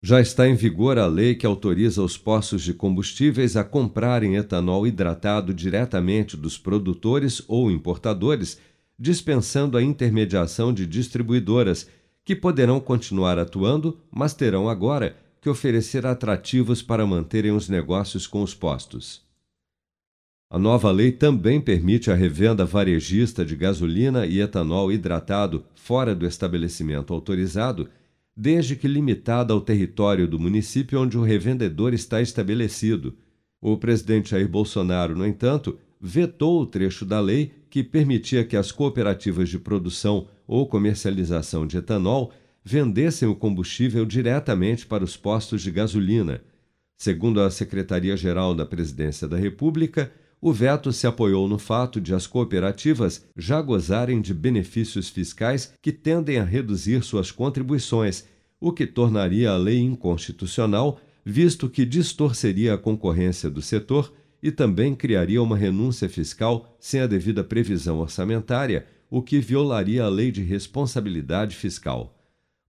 Já está em vigor a lei que autoriza os postos de combustíveis a comprarem etanol hidratado diretamente dos produtores ou importadores, dispensando a intermediação de distribuidoras, que poderão continuar atuando, mas terão agora que oferecer atrativos para manterem os negócios com os postos. A nova lei também permite a revenda varejista de gasolina e etanol hidratado fora do estabelecimento autorizado desde que limitada ao território do município onde o revendedor está estabelecido. O presidente Jair Bolsonaro, no entanto, vetou o trecho da lei que permitia que as cooperativas de produção ou comercialização de etanol vendessem o combustível diretamente para os postos de gasolina. Segundo a Secretaria-Geral da Presidência da República, o veto se apoiou no fato de as cooperativas já gozarem de benefícios fiscais que tendem a reduzir suas contribuições, o que tornaria a lei inconstitucional, visto que distorceria a concorrência do setor e também criaria uma renúncia fiscal sem a devida previsão orçamentária, o que violaria a lei de responsabilidade fiscal.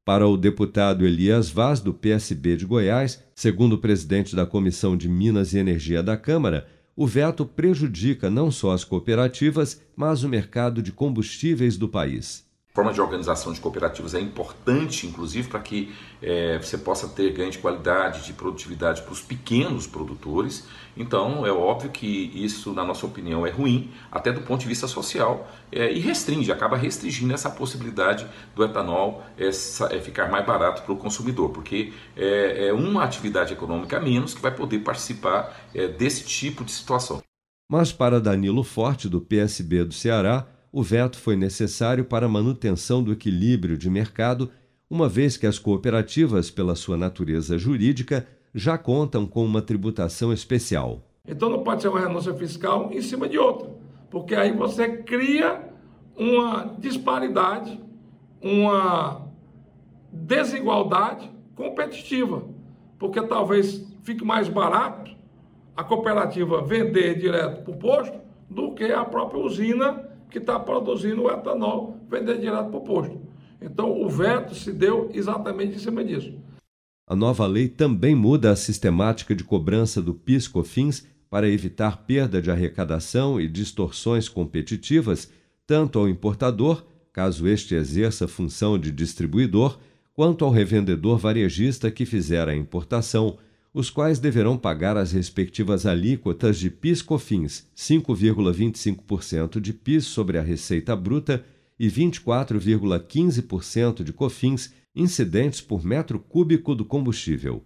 Para o deputado Elias Vaz, do PSB de Goiás, segundo o presidente da Comissão de Minas e Energia da Câmara, o veto prejudica não só as cooperativas, mas o mercado de combustíveis do país. Forma de organização de cooperativas é importante, inclusive, para que é, você possa ter ganho de qualidade, de produtividade para os pequenos produtores. Então, é óbvio que isso, na nossa opinião, é ruim, até do ponto de vista social, é, e restringe, acaba restringindo essa possibilidade do etanol é, ficar mais barato para o consumidor, porque é, é, uma atividade econômica a menos que vai poder participar é, desse tipo de situação. Mas, para Danilo Forte, do PSB do Ceará, o veto foi necessário para a manutenção do equilíbrio de mercado, uma vez que as cooperativas, pela sua natureza jurídica, já contam com uma tributação especial. Então não pode ser uma renúncia fiscal em cima de outra, porque aí você cria uma disparidade, uma desigualdade competitiva, porque talvez fique mais barato a cooperativa vender direto para o posto do que a própria usina que está produzindo o etanol vender direto para o posto. Então, o veto se deu exatamente em cima disso. A nova lei também muda a sistemática de cobrança do PIS/COFINS para evitar perda de arrecadação e distorções competitivas, tanto ao importador, caso este exerça função de distribuidor, quanto ao revendedor varejista que fizer a importação os quais deverão pagar as respectivas alíquotas de PIS/COFINS, 5,25% de PIS sobre a receita bruta e 24,15% de COFINS incidentes por metro cúbico do combustível.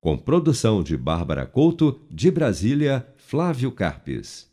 Com produção de Bárbara Couto, de Brasília, Flávio Carpes.